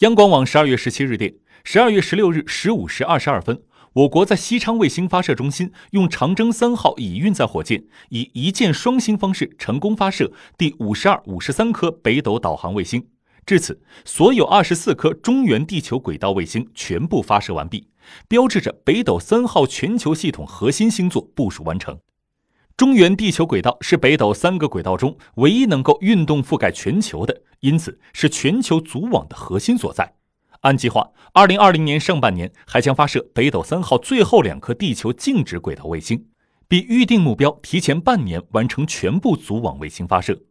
央广网十二月十七日电，十二月十六日十五时二十二分，我国在西昌卫星发射中心用长征三号乙运载火箭，以一箭双星方式成功发射第五十二、五十三颗北斗导航卫星。至此，所有二十四颗中原地球轨道卫星全部发射完毕，标志着北斗三号全球系统核心星座部署完成。中原地球轨道是北斗三个轨道中唯一能够运动覆盖全球的，因此是全球组网的核心所在。按计划，二零二零年上半年还将发射北斗三号最后两颗地球静止轨道卫星，比预定目标提前半年完成全部组网卫星发射。